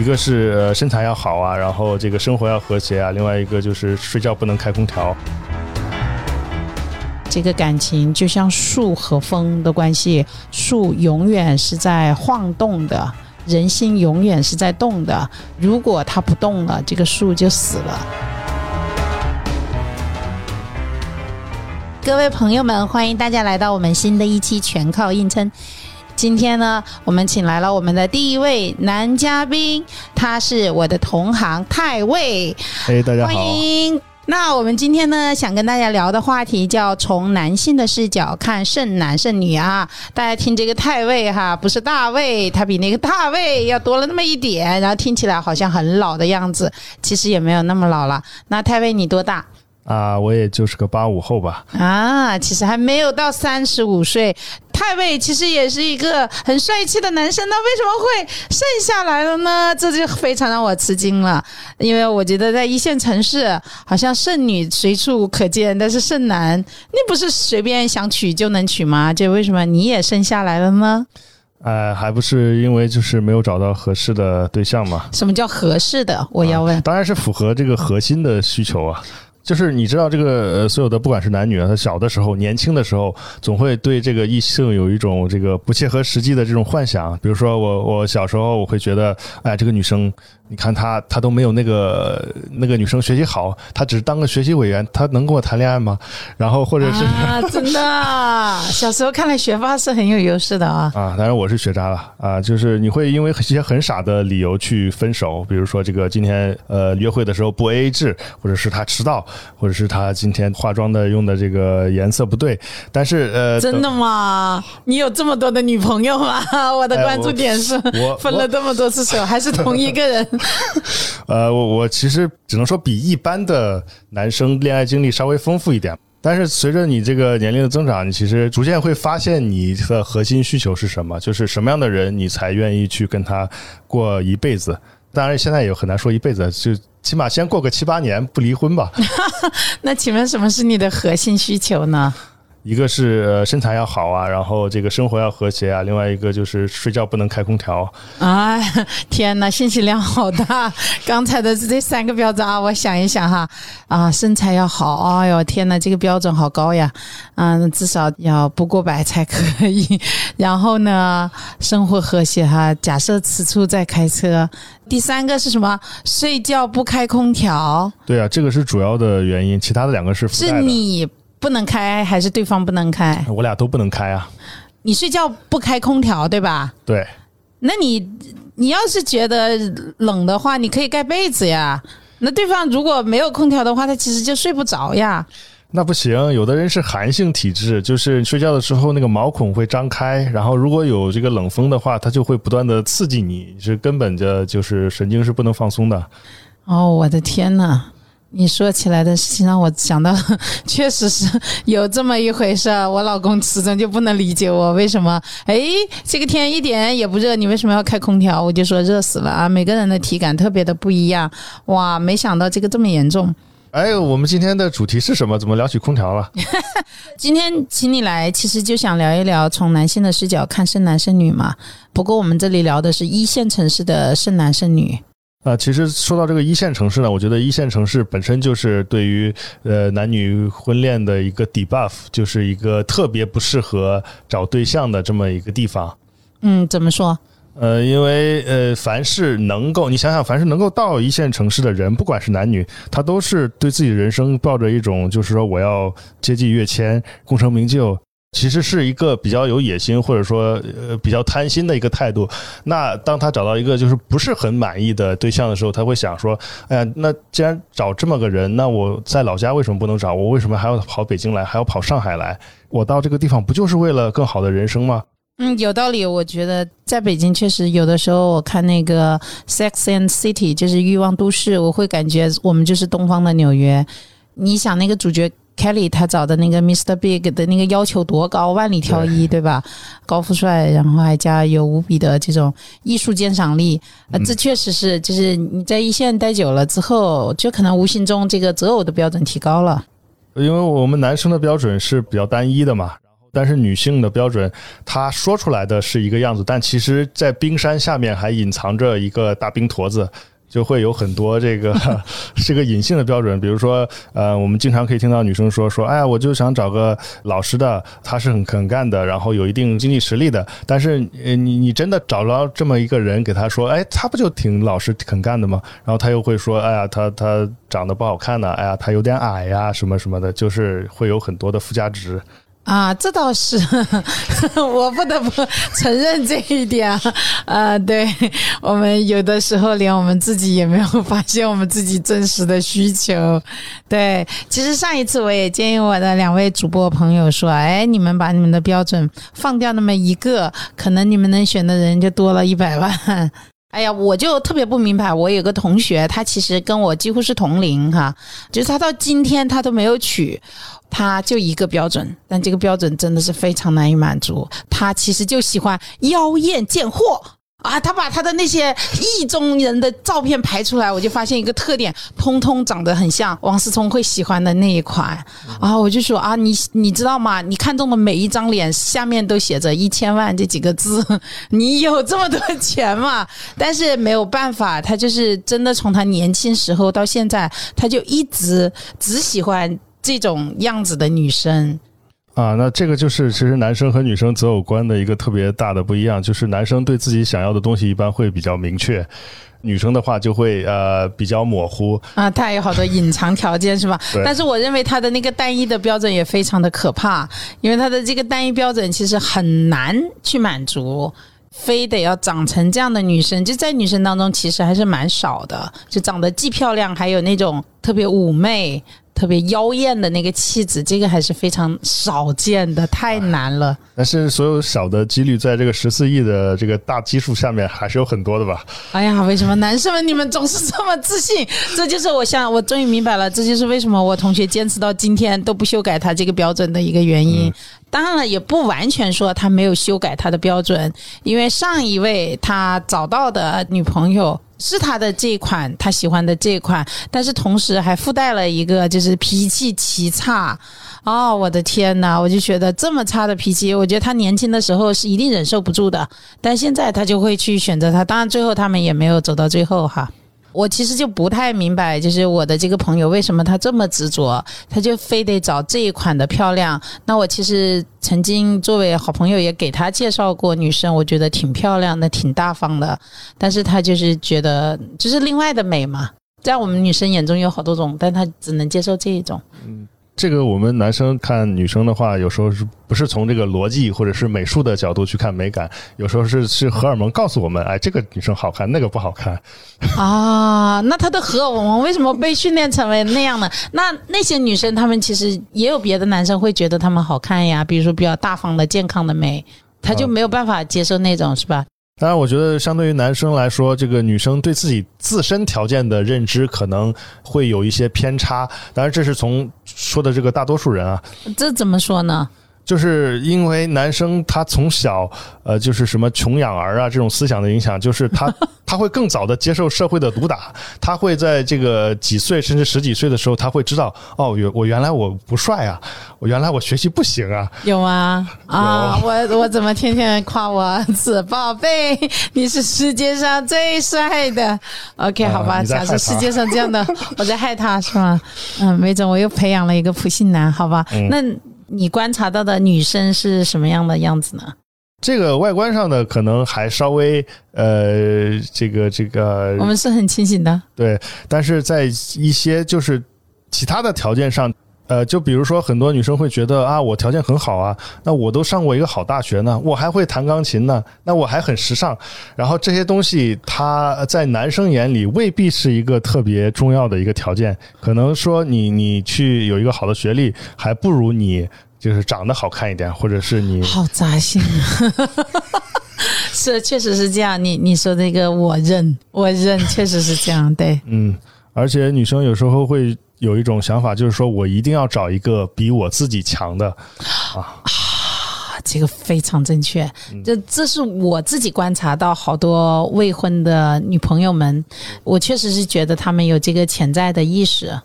一个是呃身材要好啊，然后这个生活要和谐啊，另外一个就是睡觉不能开空调。这个感情就像树和风的关系，树永远是在晃动的，人心永远是在动的。如果它不动了，这个树就死了。各位朋友们，欢迎大家来到我们新的一期《全靠硬撑》。今天呢，我们请来了我们的第一位男嘉宾，他是我的同行太尉。哎，大家好，欢迎。那我们今天呢，想跟大家聊的话题叫从男性的视角看剩男剩女啊。大家听这个太尉哈，不是大卫，他比那个大卫要多了那么一点，然后听起来好像很老的样子，其实也没有那么老了。那太尉你多大？啊，我也就是个八五后吧。啊，其实还没有到三十五岁。太尉其实也是一个很帅气的男生，那为什么会剩下来了呢？这就非常让我吃惊了。因为我觉得在一线城市，好像剩女随处可见，但是剩男，你不是随便想娶就能娶吗？就为什么你也剩下来了呢？呃，还不是因为就是没有找到合适的对象嘛？什么叫合适的？我要问。当然是符合这个核心的需求啊。就是你知道这个呃，所有的不管是男女啊，他小的时候、年轻的时候，总会对这个异性有一种这个不切合实际的这种幻想。比如说我我小时候我会觉得，哎，这个女生，你看她她都没有那个那个女生学习好，她只是当个学习委员，她能跟我谈恋爱吗？然后或者是啊，真的，小时候看来学霸是很有优势的啊。啊，当然我是学渣了啊，就是你会因为一些很傻的理由去分手，比如说这个今天呃约会的时候不 A A 制，或者是他迟到。或者是他今天化妆的用的这个颜色不对，但是呃，真的吗？你有这么多的女朋友吗？我的关注点是，我分了这么多次手，还是同一个人？呃，我我其实只能说比一般的男生恋爱经历稍微丰富一点，但是随着你这个年龄的增长，你其实逐渐会发现你的核心需求是什么，就是什么样的人你才愿意去跟他过一辈子。当然，现在也很难说一辈子，就起码先过个七八年不离婚吧。那请问什么是你的核心需求呢？一个是身材要好啊，然后这个生活要和谐啊，另外一个就是睡觉不能开空调。哎，天哪，信息量好大！刚才的这三个标准啊，我想一想哈，啊，身材要好，哎呦，天哪，这个标准好高呀！嗯，至少要不过百才可以。然后呢，生活和谐哈，假设此处在开车。第三个是什么？睡觉不开空调。对啊，这个是主要的原因，其他的两个是是你。不能开还是对方不能开？我俩都不能开啊！你睡觉不开空调对吧？对。那你你要是觉得冷的话，你可以盖被子呀。那对方如果没有空调的话，他其实就睡不着呀。那不行，有的人是寒性体质，就是睡觉的时候那个毛孔会张开，然后如果有这个冷风的话，它就会不断的刺激你，是根本的就是神经是不能放松的。哦，我的天呐！你说起来的事情让我想到，确实是有这么一回事儿。我老公始终就不能理解我为什么，哎，这个天一点也不热，你为什么要开空调？我就说热死了啊！每个人的体感特别的不一样，哇，没想到这个这么严重。哎，我们今天的主题是什么？怎么聊起空调了？今天请你来，其实就想聊一聊从男性的视角看剩男剩女嘛。不过我们这里聊的是一线城市的剩男剩女。啊，其实说到这个一线城市呢，我觉得一线城市本身就是对于呃男女婚恋的一个 debuff，就是一个特别不适合找对象的这么一个地方。嗯，怎么说？呃，因为呃，凡是能够你想想，凡是能够到一线城市的人，不管是男女，他都是对自己人生抱着一种就是说我要阶级跃迁、功成名就。其实是一个比较有野心，或者说呃比较贪心的一个态度。那当他找到一个就是不是很满意的对象的时候，他会想说：“哎呀，那既然找这么个人，那我在老家为什么不能找？我为什么还要跑北京来，还要跑上海来？我到这个地方不就是为了更好的人生吗？”嗯，有道理。我觉得在北京确实有的时候，我看那个《Sex and City》就是《欲望都市》，我会感觉我们就是东方的纽约。你想那个主角。Kelly 他找的那个 Mr. Big 的那个要求多高，万里挑一，对吧？高富帅，然后还加有无比的这种艺术鉴赏力，呃，这确实是，就是你在一线待久了之后，就可能无形中这个择偶的标准提高了。因为我们男生的标准是比较单一的嘛。但是女性的标准，她说出来的是一个样子，但其实，在冰山下面还隐藏着一个大冰坨子。就会有很多这个 是个隐性的标准，比如说，呃，我们经常可以听到女生说说，哎呀，我就想找个老实的，他是很肯干的，然后有一定经济实力的。但是，呃，你你真的找到这么一个人给他说，哎，他不就挺老实肯干的吗？然后他又会说，哎呀，他他长得不好看呢，哎呀，他有点矮呀，什么什么的，就是会有很多的附加值。啊，这倒是，我不得不承认这一点啊。呃，对我们有的时候连我们自己也没有发现我们自己真实的需求。对，其实上一次我也建议我的两位主播朋友说，哎，你们把你们的标准放掉那么一个，可能你们能选的人就多了一百万。哎呀，我就特别不明白，我有个同学，他其实跟我几乎是同龄哈，就是他到今天他都没有娶。他就一个标准，但这个标准真的是非常难以满足。他其实就喜欢妖艳贱货啊！他把他的那些意中人的照片排出来，我就发现一个特点，通通长得很像王思聪会喜欢的那一款。然后我就说啊，你你知道吗？你看中的每一张脸下面都写着一千万这几个字，你有这么多钱吗？但是没有办法，他就是真的从他年轻时候到现在，他就一直只喜欢。这种样子的女生啊，那这个就是其实男生和女生择偶观的一个特别大的不一样，就是男生对自己想要的东西一般会比较明确，女生的话就会呃比较模糊啊，他有好多隐藏条件是吧？但是我认为他的那个单一的标准也非常的可怕，因为他的这个单一标准其实很难去满足，非得要长成这样的女生，就在女生当中其实还是蛮少的，就长得既漂亮，还有那种特别妩媚。特别妖艳的那个气质，这个还是非常少见的，太难了。但是所有小的几率，在这个十四亿的这个大基数下面，还是有很多的吧？哎呀，为什么男生们你们总是这么自信？这就是我想，我终于明白了，这就是为什么我同学坚持到今天都不修改他这个标准的一个原因。当然了，也不完全说他没有修改他的标准，因为上一位他找到的女朋友。是他的这款，他喜欢的这款，但是同时还附带了一个，就是脾气奇差。哦，我的天哪！我就觉得这么差的脾气，我觉得他年轻的时候是一定忍受不住的，但现在他就会去选择他。当然，最后他们也没有走到最后哈。我其实就不太明白，就是我的这个朋友为什么他这么执着，他就非得找这一款的漂亮。那我其实曾经作为好朋友也给他介绍过女生，我觉得挺漂亮的，挺大方的。但是他就是觉得就是另外的美嘛，在我们女生眼中有好多种，但他只能接受这一种。嗯。这个我们男生看女生的话，有时候是不是从这个逻辑或者是美术的角度去看美感？有时候是是荷尔蒙告诉我们，哎，这个女生好看，那个不好看。啊，那她的荷尔蒙为什么被训练成为那样呢？那那些女生，她们其实也有别的男生会觉得她们好看呀，比如说比较大方的、健康的美，她就没有办法接受那种，是吧？当然，我觉得相对于男生来说，这个女生对自己自身条件的认知可能会有一些偏差。当然，这是从说的这个大多数人啊。这怎么说呢？就是因为男生他从小呃就是什么穷养儿啊这种思想的影响，就是他 他会更早的接受社会的毒打，他会在这个几岁甚至十几岁的时候，他会知道哦，原我原来我不帅啊，我原来我学习不行啊，有吗？啊，我我怎么天天夸我儿子宝贝，你是世界上最帅的？OK，好吧，假设世界上这样的，我在害他是吗？嗯，没准我又培养了一个普信男，好吧？那。你观察到的女生是什么样的样子呢？这个外观上的可能还稍微呃，这个这个，我们是很清醒的。对，但是在一些就是其他的条件上。呃，就比如说，很多女生会觉得啊，我条件很好啊，那我都上过一个好大学呢，我还会弹钢琴呢，那我还很时尚。然后这些东西，它在男生眼里未必是一个特别重要的一个条件。可能说你你去有一个好的学历，还不如你就是长得好看一点，或者是你好扎心。是，确实是这样。你你说这个，我认，我认，确实是这样。对，嗯，而且女生有时候会。有一种想法，就是说我一定要找一个比我自己强的啊！这个非常正确。这这是我自己观察到好多未婚的女朋友们，我确实是觉得他们有这个潜在的意识。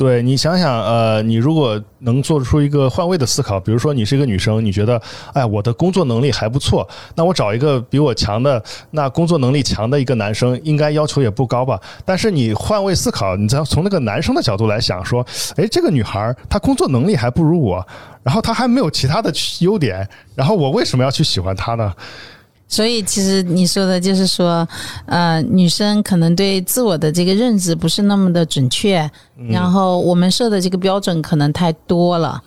对你想想，呃，你如果能做出一个换位的思考，比如说你是一个女生，你觉得，哎，我的工作能力还不错，那我找一个比我强的，那工作能力强的一个男生，应该要求也不高吧？但是你换位思考，你再从那个男生的角度来想，说，哎，这个女孩儿她工作能力还不如我，然后她还没有其他的优点，然后我为什么要去喜欢她呢？所以，其实你说的就是说，呃，女生可能对自我的这个认知不是那么的准确，然后我们设的这个标准可能太多了。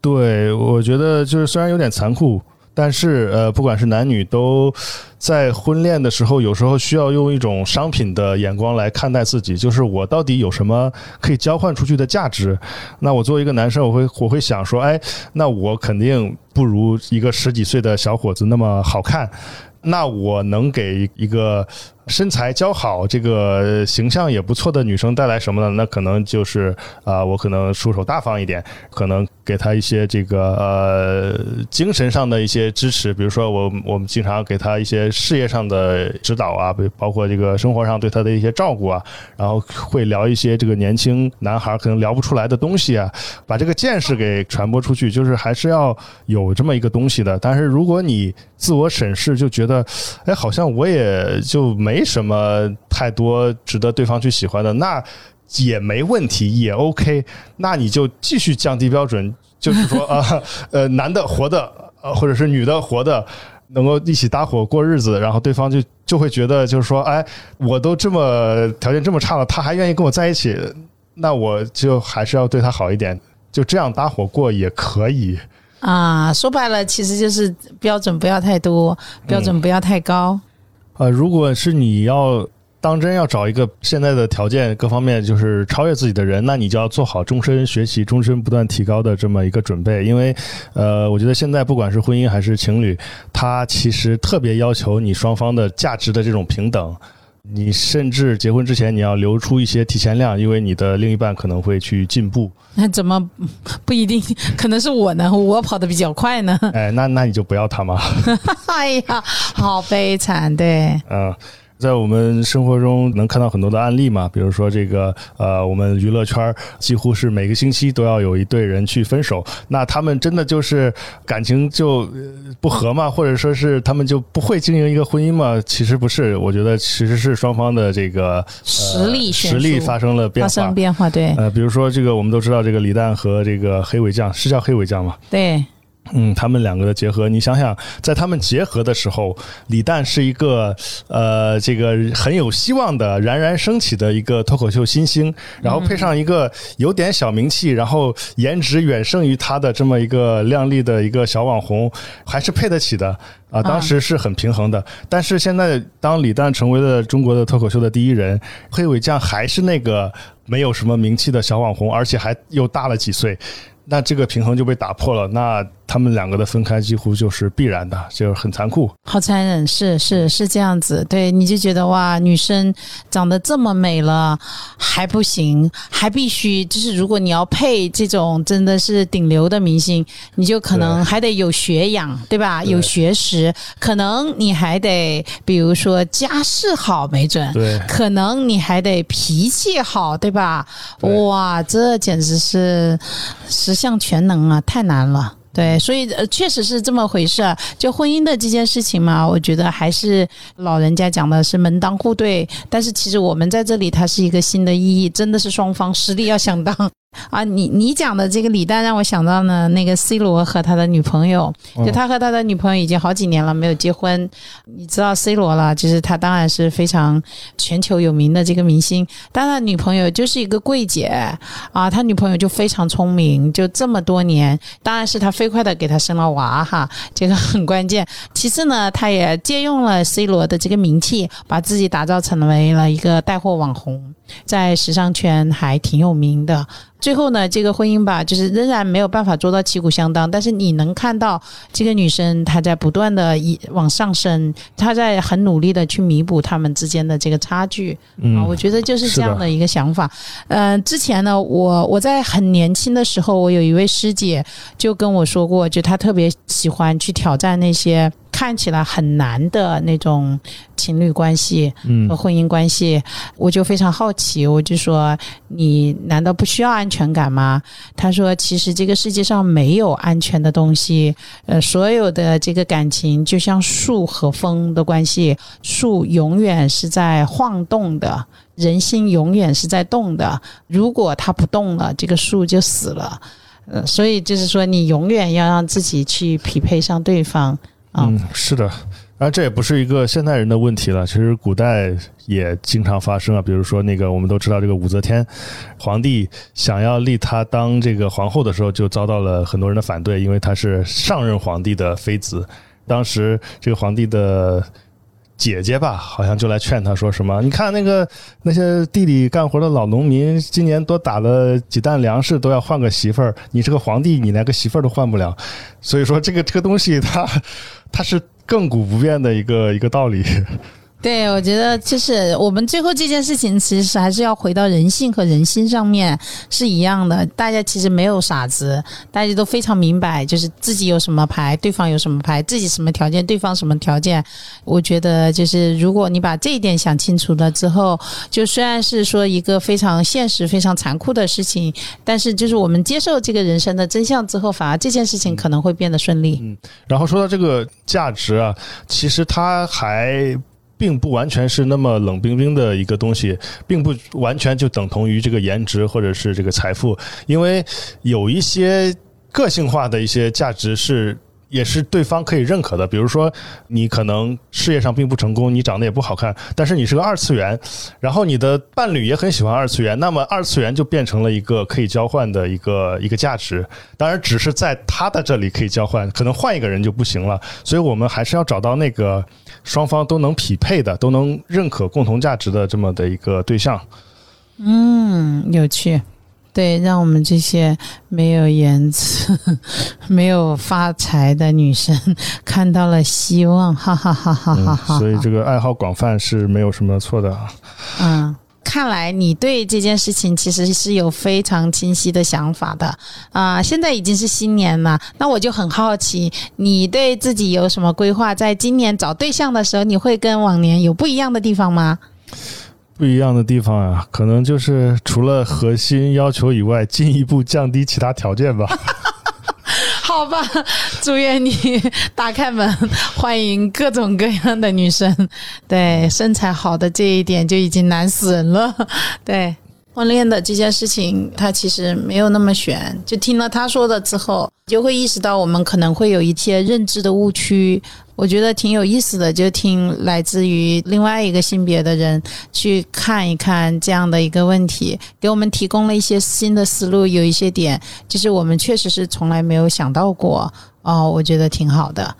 对，我觉得就是虽然有点残酷，但是呃，不管是男女，都在婚恋的时候，有时候需要用一种商品的眼光来看待自己，就是我到底有什么可以交换出去的价值？那我作为一个男生，我会我会想说，哎，那我肯定不如一个十几岁的小伙子那么好看。那我能给一个身材姣好、这个形象也不错的女生带来什么呢？那可能就是啊，我可能出手大方一点，可能给她一些这个呃精神上的一些支持，比如说我我们经常给她一些事业上的指导啊，包括这个生活上对她的一些照顾啊，然后会聊一些这个年轻男孩可能聊不出来的东西啊，把这个见识给传播出去，就是还是要有这么一个东西的。但是如果你自我审视，就觉得。哎，好像我也就没什么太多值得对方去喜欢的，那也没问题，也 OK。那你就继续降低标准，就是说啊，呃，男的活的，呃，或者是女的活的，能够一起搭伙过日子，然后对方就就会觉得，就是说，哎，我都这么条件这么差了，他还愿意跟我在一起，那我就还是要对他好一点，就这样搭伙过也可以。啊，说白了，其实就是标准不要太多，标准不要太高。呃，如果是你要当真要找一个现在的条件各方面就是超越自己的人，那你就要做好终身学习、终身不断提高的这么一个准备。因为，呃，我觉得现在不管是婚姻还是情侣，他其实特别要求你双方的价值的这种平等。你甚至结婚之前，你要留出一些提前量，因为你的另一半可能会去进步。那怎么不一定？可能是我呢，我跑得比较快呢。哎，那那你就不要他嘛。哎呀，好悲惨，对。嗯。在我们生活中能看到很多的案例嘛，比如说这个呃，我们娱乐圈几乎是每个星期都要有一对人去分手，那他们真的就是感情就不和嘛，或者说是他们就不会经营一个婚姻嘛？其实不是，我觉得其实是双方的这个实力实力发生了变化，发生变化对。呃，比如说这个我们都知道，这个李诞和这个黑尾酱是叫黑尾酱吗？对。嗯，他们两个的结合，你想想，在他们结合的时候，李诞是一个呃，这个很有希望的、冉冉升起的一个脱口秀新星，然后配上一个有点小名气，然后颜值远胜于他的这么一个靓丽的一个小网红，还是配得起的啊。当时是很平衡的，但是现在当李诞成为了中国的脱口秀的第一人，黑尾酱还是那个没有什么名气的小网红，而且还又大了几岁，那这个平衡就被打破了。那他们两个的分开几乎就是必然的，就是很残酷，好残忍，是是是这样子。对，你就觉得哇，女生长得这么美了还不行，还必须就是如果你要配这种真的是顶流的明星，你就可能还得有学养，对吧？有学识，可能你还得比如说家世好，没准，对，可能你还得脾气好，对吧？哇，这简直是十项全能啊，太难了。对，所以呃，确实是这么回事。就婚姻的这件事情嘛，我觉得还是老人家讲的是门当户对。但是其实我们在这里，它是一个新的意义，真的是双方实力要相当。啊，你你讲的这个李诞让我想到呢，那个 C 罗和他的女朋友，就他和他的女朋友已经好几年了没有结婚。你知道 C 罗了，就是他当然是非常全球有名的这个明星，但他女朋友就是一个柜姐啊，他女朋友就非常聪明，就这么多年，当然是他飞快的给他生了娃哈，这个很关键。其次呢，他也借用了 C 罗的这个名气，把自己打造成为了一个带货网红。在时尚圈还挺有名的。最后呢，这个婚姻吧，就是仍然没有办法做到旗鼓相当。但是你能看到这个女生她在不断的一往上升，她在很努力的去弥补他们之间的这个差距。啊，我觉得就是这样的一个想法。嗯，之前呢，我我在很年轻的时候，我有一位师姐就跟我说过，就她特别喜欢去挑战那些。看起来很难的那种情侣关系嗯和婚姻关系，我就非常好奇，我就说你难道不需要安全感吗？他说其实这个世界上没有安全的东西，呃，所有的这个感情就像树和风的关系，树永远是在晃动的。人心永远是在动的，如果它不动了，这个树就死了。呃，所以就是说，你永远要让自己去匹配上对方嗯，是的。当然，这也不是一个现代人的问题了。其实古代也经常发生啊，比如说那个我们都知道，这个武则天皇帝想要立她当这个皇后的时候，就遭到了很多人的反对，因为她是上任皇帝的妃子。当时这个皇帝的姐姐吧，好像就来劝他说什么：“你看那个那些地里干活的老农民，今年多打了几担粮食，都要换个媳妇儿。你这个皇帝，你连个媳妇儿都换不了。所以说，这个这个东西它，它是亘古不变的一个一个道理。对，我觉得就是我们最后这件事情，其实还是要回到人性和人心上面是一样的。大家其实没有傻子，大家都非常明白，就是自己有什么牌，对方有什么牌，自己什么条件，对方什么条件。我觉得就是如果你把这一点想清楚了之后，就虽然是说一个非常现实、非常残酷的事情，但是就是我们接受这个人生的真相之后，反而这件事情可能会变得顺利。嗯然后说到这个价值啊，其实它还。并不完全是那么冷冰冰的一个东西，并不完全就等同于这个颜值或者是这个财富，因为有一些个性化的一些价值是。也是对方可以认可的，比如说你可能事业上并不成功，你长得也不好看，但是你是个二次元，然后你的伴侣也很喜欢二次元，那么二次元就变成了一个可以交换的一个一个价值。当然，只是在他的这里可以交换，可能换一个人就不行了。所以我们还是要找到那个双方都能匹配的、都能认可共同价值的这么的一个对象。嗯，有趣。对，让我们这些没有颜值、没有发财的女生看到了希望，哈哈哈哈哈哈！所以这个爱好广泛是没有什么错的。嗯，看来你对这件事情其实是有非常清晰的想法的啊！现在已经是新年了，那我就很好奇，你对自己有什么规划？在今年找对象的时候，你会跟往年有不一样的地方吗？不一样的地方啊，可能就是除了核心要求以外，进一步降低其他条件吧。好吧，祝愿你打开门，欢迎各种各样的女生。对，身材好的这一点就已经难死人了。对。婚恋的这件事情，它其实没有那么玄。就听了他说的之后，就会意识到我们可能会有一些认知的误区。我觉得挺有意思的，就听来自于另外一个性别的人去看一看这样的一个问题，给我们提供了一些新的思路，有一些点就是我们确实是从来没有想到过。哦，我觉得挺好的。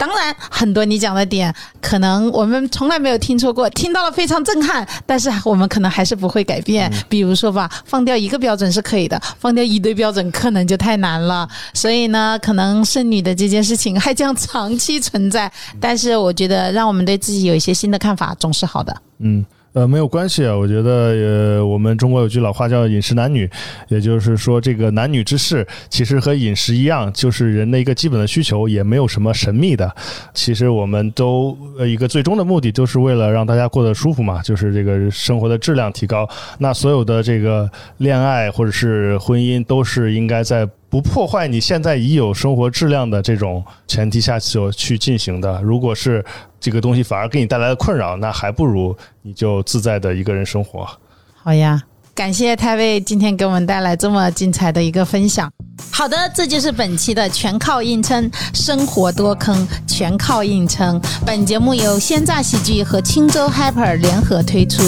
当然，很多你讲的点，可能我们从来没有听说过，听到了非常震撼，但是我们可能还是不会改变。比如说吧，放掉一个标准是可以的，放掉一堆标准可能就太难了。所以呢，可能剩女的这件事情还将长期存在。但是我觉得，让我们对自己有一些新的看法，总是好的。嗯。呃，没有关系啊，我觉得呃，我们中国有句老话叫“饮食男女”，也就是说，这个男女之事其实和饮食一样，就是人的一个基本的需求，也没有什么神秘的。其实我们都呃一个最终的目的，就是为了让大家过得舒服嘛，就是这个生活的质量提高。那所有的这个恋爱或者是婚姻，都是应该在。不破坏你现在已有生活质量的这种前提下就去进行的，如果是这个东西反而给你带来了困扰，那还不如你就自在的一个人生活。好呀，感谢太尉今天给我们带来这么精彩的一个分享。好的，这就是本期的全靠硬撑，生活多坑，全靠硬撑。本节目由鲜榨喜剧和青州 Hyper 联合推出。